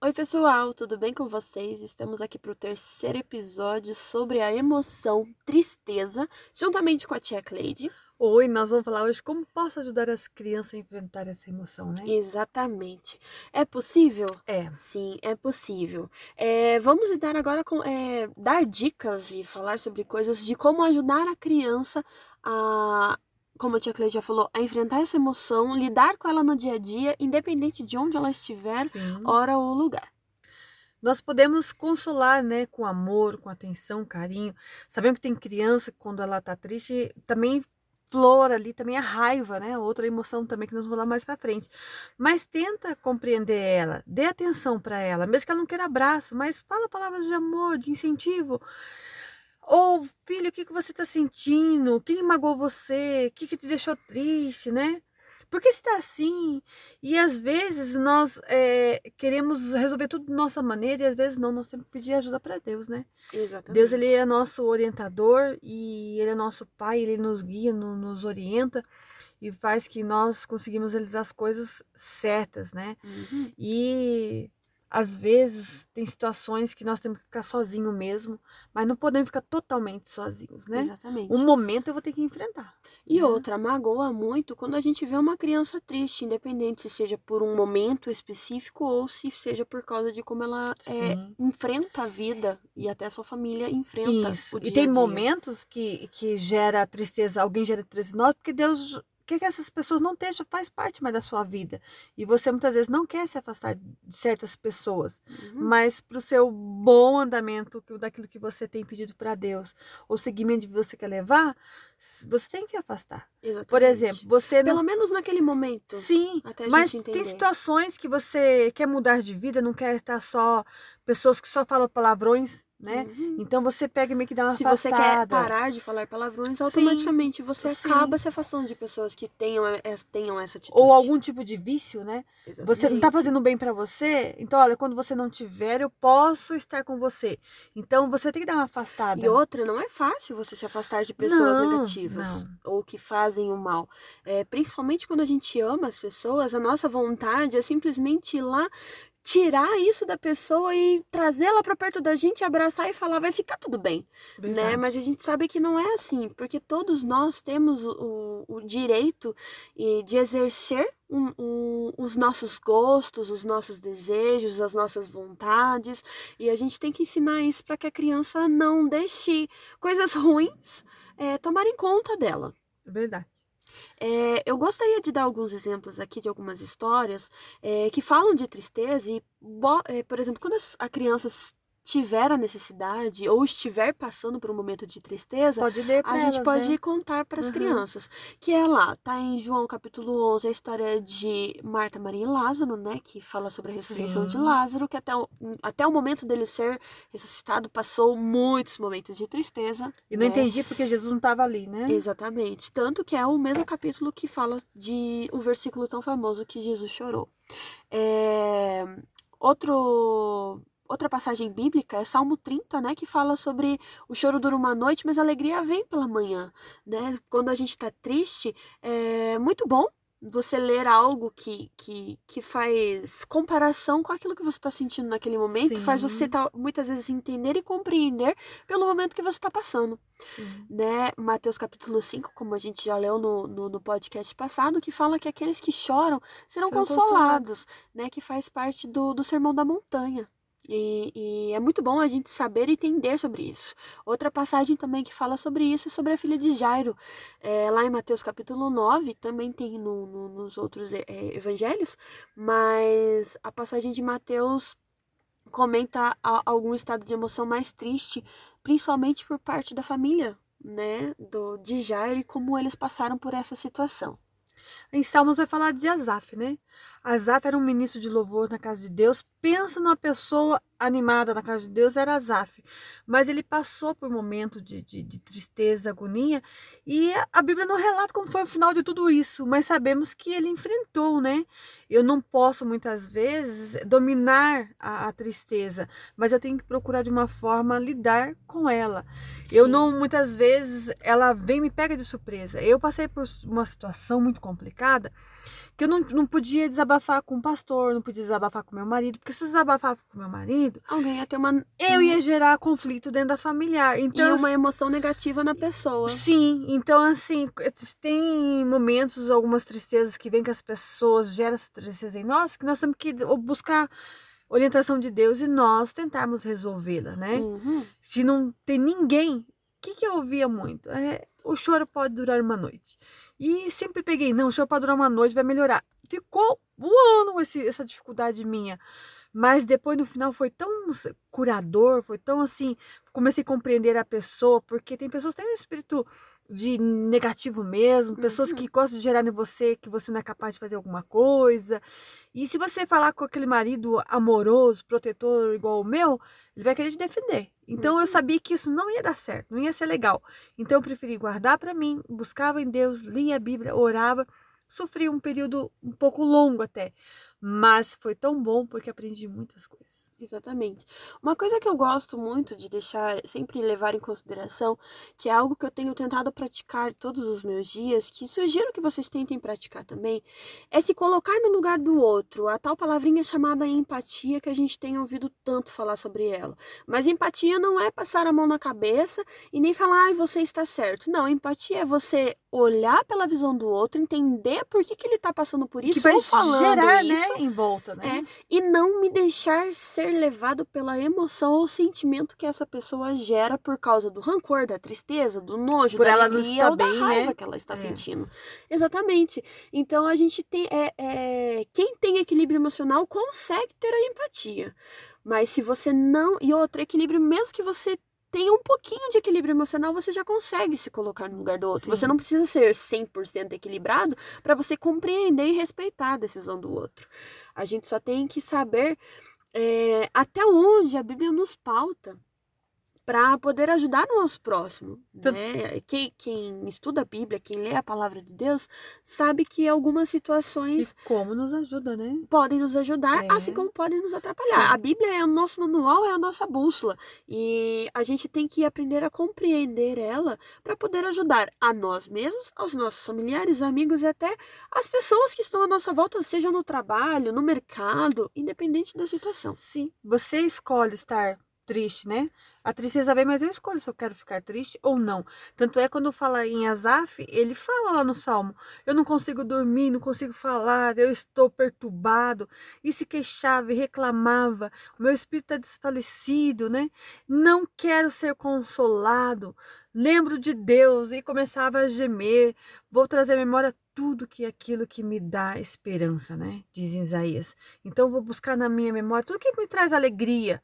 Oi, pessoal, tudo bem com vocês? Estamos aqui para o terceiro episódio sobre a emoção tristeza, juntamente com a tia Cleide. Oi, nós vamos falar hoje como posso ajudar as crianças a enfrentar essa emoção, né? Exatamente. É possível? É. Sim, é possível. É, vamos dar agora com, é, dar dicas e falar sobre coisas de como ajudar a criança a como a tia Cleide já falou, a enfrentar essa emoção, lidar com ela no dia a dia, independente de onde ela estiver, Sim. hora ou lugar. Nós podemos consolar, né, com amor, com atenção, carinho. Sabemos que tem criança que quando ela tá triste, também flora ali também a raiva, né? Outra emoção também que nós vamos falar mais para frente. Mas tenta compreender ela, dê atenção para ela, mesmo que ela não queira abraço, mas fala palavras de amor, de incentivo. Ou, filho, o que, que você está sentindo? Quem magoou você? O que, que te deixou triste, né? Por que está assim? E às vezes nós é, queremos resolver tudo de nossa maneira e às vezes não, nós temos que pedir ajuda para Deus, né? Exatamente. Deus ele é nosso orientador e ele é nosso pai, ele nos guia, no, nos orienta e faz que nós conseguimos realizar as coisas certas, né? Uhum. E às vezes tem situações que nós temos que ficar sozinho mesmo, mas não podemos ficar totalmente sozinhos, né? Exatamente. Um momento eu vou ter que enfrentar. E né? outra, magoa muito quando a gente vê uma criança triste, independente se seja por um momento específico ou se seja por causa de como ela é, enfrenta a vida e até a sua família enfrenta Isso. o dia E tem momentos que, que gera tristeza, alguém gera tristeza nós, porque Deus quer que essas pessoas não estejam, faz parte mais da sua vida. E você muitas vezes não quer se afastar de certas pessoas, Uhum. mas para o seu bom andamento daquilo que você tem pedido para Deus, o seguimento que você quer levar, você tem que afastar. Exatamente. Por exemplo, você não Pelo menos naquele momento. Sim, Até a mas tem situações que você quer mudar de vida, não quer estar só pessoas que só falam palavrões, né? Uhum. Então você pega e meio que dá uma Se você quer afastada. parar de falar palavrões, Sim, automaticamente você sim. acaba se afastando de pessoas que tenham, tenham essa atitude. ou algum tipo de vício, né? Você não tá Exatamente. fazendo bem pra você, então olha, quando você não tiver, eu posso estar com você. Então você tem que dar uma afastada. E outra, não é fácil você se afastar de pessoas Não, negativas não. ou que fazem o mal. É, principalmente quando a gente ama as pessoas, a nossa vontade é simplesmente ir lá, tirar isso da pessoa e trazê-la pra perto da gente, abraçar e falar, vai ficar tudo bem. Né? Verdade. Mas a gente sabe que não é assim, porque todos nós temos o, o- direito de exercer um- um- os nossos gostos, os nossos desejos, as nossas vontades, e a gente tem que ensinar isso para que a criança não deixe coisas ruins eh, tomarem conta dela. Verdade. É, eu gostaria de dar alguns exemplos aqui de algumas histórias é, que falam de tristeza e, é, por exemplo, quando a criança tiver a necessidade ou estiver passando por um momento de tristeza, Pode ler pra a gente elas, pode né? contar para as Uhum. crianças. Que é lá, tá em João capítulo 11, a história de Marta, Maria e Lázaro, né? Que fala sobre a ressurreição de Sim. Lázaro, que até o, até o momento dele ser ressuscitado passou muitos momentos de tristeza. E não né? entendi porque Jesus não estava ali, né? Exatamente. Tanto que é o mesmo capítulo que fala de o versículo tão famoso que Jesus chorou. É, Outro. Outra passagem bíblica é Salmo 30, né, que fala sobre o choro dura uma noite, mas a alegria vem pela manhã, né? Quando a gente tá triste, é muito bom você ler algo que, que, que faz comparação com aquilo que você está sentindo naquele momento, faz Sim. você tá, muitas vezes entender e compreender pelo momento que você está passando Sim. né, Mateus capítulo 5, como a gente já leu no, no, no podcast passado, que fala que aqueles que choram serão Serão consolados, né, que faz parte do, do Sermão da Montanha. E, e é muito bom a gente saber e entender sobre isso. Outra passagem também que fala sobre isso é sobre a filha de Jairo. É, lá em Mateus capítulo 9, também tem no, no- nos outros é, evangelhos, mas a passagem de Mateus comenta a- algum estado de emoção mais triste, principalmente por parte da família, né, do de Jairo e como eles passaram por essa situação. Em Salmos vai falar de Asaf, né? Asaf era um ministro de louvor na casa de Deus. Pensa numa pessoa animada na casa de Deus, era Asaf. Mas ele passou por um momento de, de, de tristeza, agonia. E a Bíblia não relata como foi o final de tudo isso. Mas sabemos que ele enfrentou, né? Eu não posso, muitas vezes, dominar a, a tristeza. Mas eu tenho que procurar de uma forma lidar com ela. Eu Sim. não, muitas vezes, ela vem e me pega de surpresa. Eu passei por uma situação muito complicada que eu não, não podia desabafar com o pastor, não podia desabafar com meu marido, porque se eu desabafar com meu marido, alguém ia ter uma eu ia gerar conflito dentro da familiar. Então e uma emoção negativa na pessoa. Sim, então assim, tem momentos, algumas tristezas que vêm que as pessoas geram essa tristeza em nós, que nós temos que buscar orientação de Deus e nós tentarmos resolvê-la, né? Uhum. Se não tem ninguém, que, que eu ouvia muito? É, o choro pode durar uma noite. E sempre peguei, não, o choro pode durar uma noite, vai melhorar. Ficou voando esse, essa dificuldade minha. Mas depois no final foi tão curador, foi tão assim, comecei a compreender a pessoa, porque tem pessoas que têm um espírito de negativo mesmo, pessoas que uhum. gostam de gerar em você que você não é capaz de fazer alguma coisa. E se você falar com aquele marido amoroso, protetor igual o meu, ele vai querer te defender. Então eu uhum. sabia que isso não ia dar certo, não ia ser legal. Então eu preferi guardar para mim, buscava em Deus, lia a Bíblia, orava, sofri um período um pouco longo até, mas foi tão bom porque aprendi muitas coisas. Exatamente. Uma coisa que eu gosto muito de deixar, sempre levar em consideração, que é algo que eu tenho tentado praticar todos os meus dias, que sugiro que vocês tentem praticar também, é se colocar no lugar do outro. A tal palavrinha chamada empatia que a gente tem ouvido tanto falar sobre ela. Mas empatia não é passar a mão na cabeça e nem falar, ai, você está certo. Não, empatia é você olhar pela visão do outro, entender por que, que ele está passando por isso, que vai ou falando gerar, isso, né, em volta, né? É, e não me deixar ser levado pela emoção ou sentimento que essa pessoa gera por causa do rancor, da tristeza, do nojo, por da ela alegria não da bem, raiva né? que ela está é. sentindo. Exatamente. Então a gente tem. É, é, quem tem equilíbrio emocional consegue ter a empatia. Mas se você não. E outro equilíbrio, mesmo que você tenha um pouquinho de equilíbrio emocional, você já consegue se colocar no lugar do outro. Sim. Você não precisa ser 100% equilibrado para você compreender e respeitar a decisão do outro. A gente só tem que saber é, até onde a Bíblia nos pauta para poder ajudar o nosso próximo. Né? Quem, quem, estuda a Bíblia, quem lê a palavra de Deus, sabe que algumas situações. E como nos ajuda, né? Podem nos ajudar, é. assim como podem nos atrapalhar. Sim. A Bíblia é o nosso manual, é a nossa bússola. E a gente tem que aprender a compreender ela para poder ajudar a nós mesmos, aos nossos familiares, amigos e até as pessoas que estão à nossa volta, seja no trabalho, no mercado, independente da situação. Sim. Você escolhe estar triste, né? A tristeza vem, mas eu escolho se eu quero ficar triste ou não. Tanto é quando fala em Azaf, ele fala lá no Salmo: Eu não consigo dormir, não consigo falar, eu estou perturbado. E se queixava e reclamava: O meu espírito está desfalecido, né? Não quero ser consolado. Lembro de Deus e começava a gemer. Vou trazer à memória tudo que é aquilo que me dá esperança, né? Diz Isaías. Então vou buscar na minha memória tudo que me traz alegria.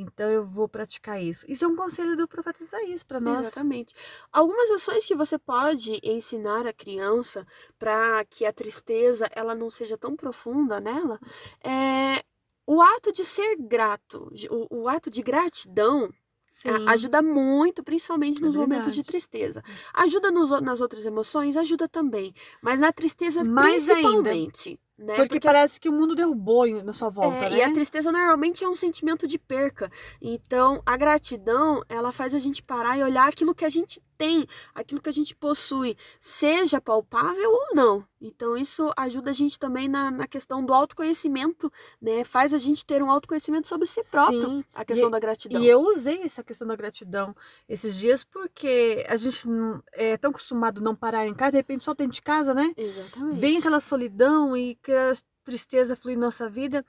Então eu vou praticar isso. Isso é um conselho do profeta Isaías para nós. Exatamente. Algumas ações que você pode ensinar a criança para que a tristeza ela não seja tão profunda nela é o ato de ser grato, o, o ato de gratidão Sim. ajuda muito, principalmente é nos é momentos de tristeza. Ajuda nos, nas outras emoções, ajuda também, mas na tristeza Mais principalmente. Ainda. Né? Porque, Porque, parece que o mundo derrubou na sua volta, é, né? E a tristeza normalmente é um sentimento de perca. Então, a gratidão, ela faz a gente parar e olhar aquilo que a gente tem, aquilo que a gente possui, seja palpável ou não. Então, isso ajuda a gente também na, na questão do autoconhecimento, né? Faz a gente ter um autoconhecimento sobre si próprio, Sim. a questão e, da gratidão. E eu usei essa questão da gratidão esses dias porque a gente é tão acostumado a não parar em casa, de repente só dentro de casa, né? Exatamente. Vem aquela solidão e que a tristeza flui em nossa vida.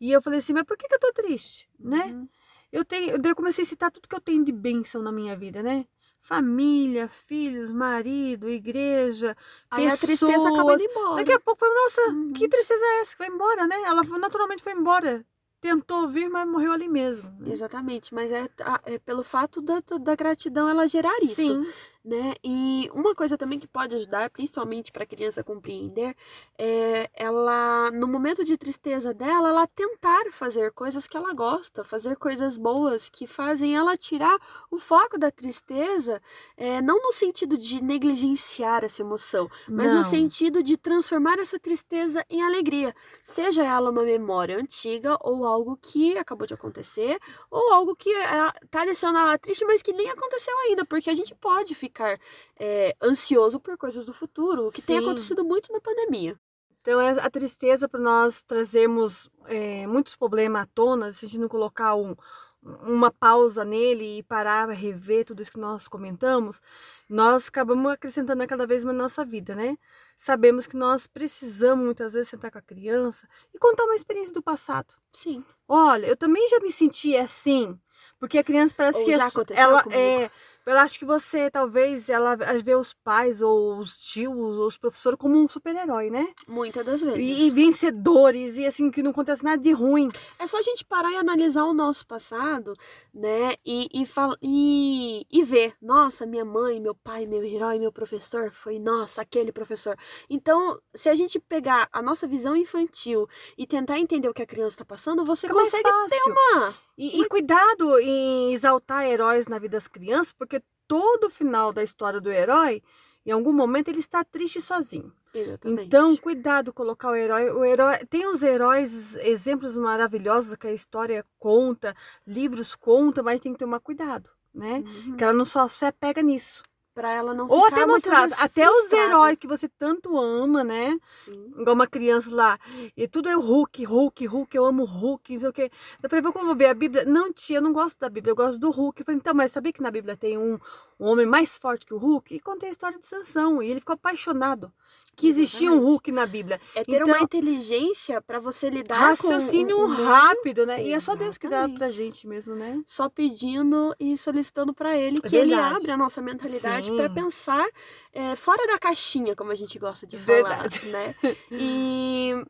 E eu falei assim, mas por que, que eu tô triste, né? Uhum. Eu, tenho, eu comecei a citar tudo que eu tenho de bênção na minha vida, né? Família, filhos, marido, igreja, Aí pessoas. a tristeza acaba indo embora. Daqui a pouco foi, nossa, uhum. que tristeza é essa vai embora, né? Ela naturalmente foi embora. Tentou vir, mas morreu ali mesmo. Né? Exatamente, mas é, é, pelo fato da, da gratidão ela gerar isso. Né? E uma coisa também que pode ajudar, principalmente para a criança compreender, é ela, no momento de tristeza dela, ela tentar fazer coisas que ela gosta, fazer coisas boas que fazem ela tirar o foco da tristeza, é, não no sentido de negligenciar essa emoção, mas não. no sentido de transformar essa tristeza em alegria, seja ela uma memória antiga ou algo que acabou de acontecer, ou algo que está é, deixando ela triste, mas que nem aconteceu ainda, porque a gente pode ficar ficar é, ansioso por coisas do futuro, o que Sim. tem acontecido muito na pandemia. Então, é a tristeza para nós trazermos é, muitos problemas à tona, se a gente não colocar um, uma pausa nele e parar, rever tudo isso que nós comentamos, nós acabamos acrescentando cada vez mais na nossa vida, né? Sabemos que nós precisamos muitas vezes sentar com a criança e contar uma experiência do passado. Sim. Olha, eu também já me senti assim, porque a criança parece Ou que já ela comigo. é eu acho que você, talvez, ela vê os pais ou os tios, ou os professores como um super-herói, né? Muitas das vezes. E, e vencedores, e assim, que não acontece nada de ruim. É só a gente parar e analisar o nosso passado, né? E, e, e, e ver, nossa, minha mãe, meu pai, meu herói, meu professor foi, nossa, aquele professor. Então, se a gente pegar a nossa visão infantil e tentar entender o que a criança está passando, você consegue ter uma. E, e cuidado em exaltar heróis na vida das crianças, porque todo final da história do herói, em algum momento, ele está triste sozinho. Exatamente. Então, cuidado colocar o herói. O herói tem os heróis, exemplos maravilhosos que a história conta, livros conta, mas tem que tomar cuidado, né? Uhum. Que ela não só se pega nisso. Pra ela não Ou ficar até mostrar, até os heróis que você tanto ama, né? Sim. Igual uma criança lá, e tudo é o Hulk, Hulk, Hulk, eu amo Hulk, não sei o quê. Eu falei, vamos ver a Bíblia? Não, tia, eu não gosto da Bíblia, eu gosto do Hulk. Eu falei, então, mas sabia que na Bíblia tem um, um homem mais forte que o Hulk? E contei a história de Sansão, e ele ficou apaixonado que existia um. Hulk na Bíblia. É ter Então, uma inteligência pra você lidar Raciocínio com o- o meio, rápido, né? E é só Deus que dá pra gente mesmo, né? só pedindo e solicitando pra ele É que ele abra a nossa mentalidade pra pensar é, fora da caixinha, como a gente gosta de falar, Verdade. né? E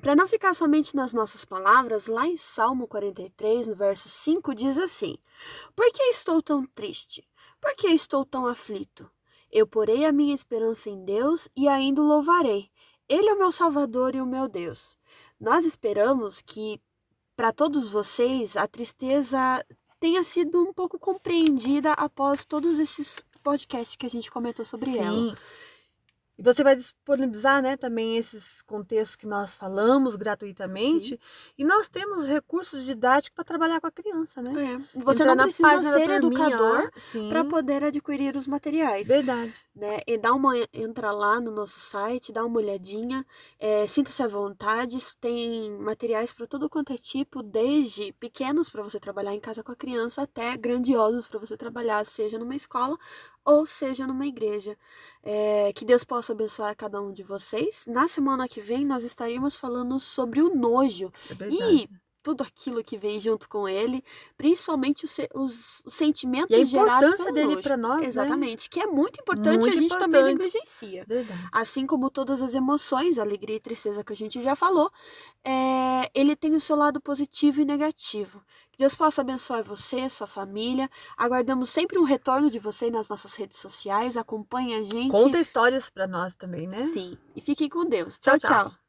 para não ficar somente nas nossas palavras, lá em Salmo 43, no verso 5, diz assim: Por que estou tão triste? Por que estou tão aflito? Eu porei a minha esperança em Deus e ainda o louvarei. Ele é o meu Salvador e o meu Deus. Nós esperamos que para todos vocês a tristeza tenha sido um pouco compreendida após todos esses podcasts que a gente comentou sobre ela. Sim. E você vai disponibilizar, né, também esses contextos que nós falamos gratuitamente. E nós temos recursos didáticos para trabalhar com a criança, né? É. Você Entrar não precisa ser educador. Sim. para poder adquirir os materiais. Verdade. né? E dá uma entra lá no nosso site, dá uma olhadinha, é, sinta-se à vontade, tem materiais para todo quanto é tipo, desde pequenos para você trabalhar em casa com a criança até grandiosos para você trabalhar, seja numa escola ou seja numa igreja. É, que Deus possa abençoar cada um de vocês. Na semana que vem nós estaremos falando sobre o nojo É verdade. Tudo aquilo que vem junto com ele, principalmente os, os- os sentimentos E a gerados importância pelo dele para nós, né? Exatamente, que é muito importante Muito a gente também importante. negligencia. Verdade. Assim como todas as emoções, alegria e tristeza que a gente já falou, é, ele tem o seu lado positivo e negativo. Que Deus possa abençoar você, sua família. Aguardamos sempre um retorno de você nas nossas redes sociais. Acompanhe a gente. Conta histórias para nós também, né? Sim. E fiquem com Deus. Tchau. tchau. tchau.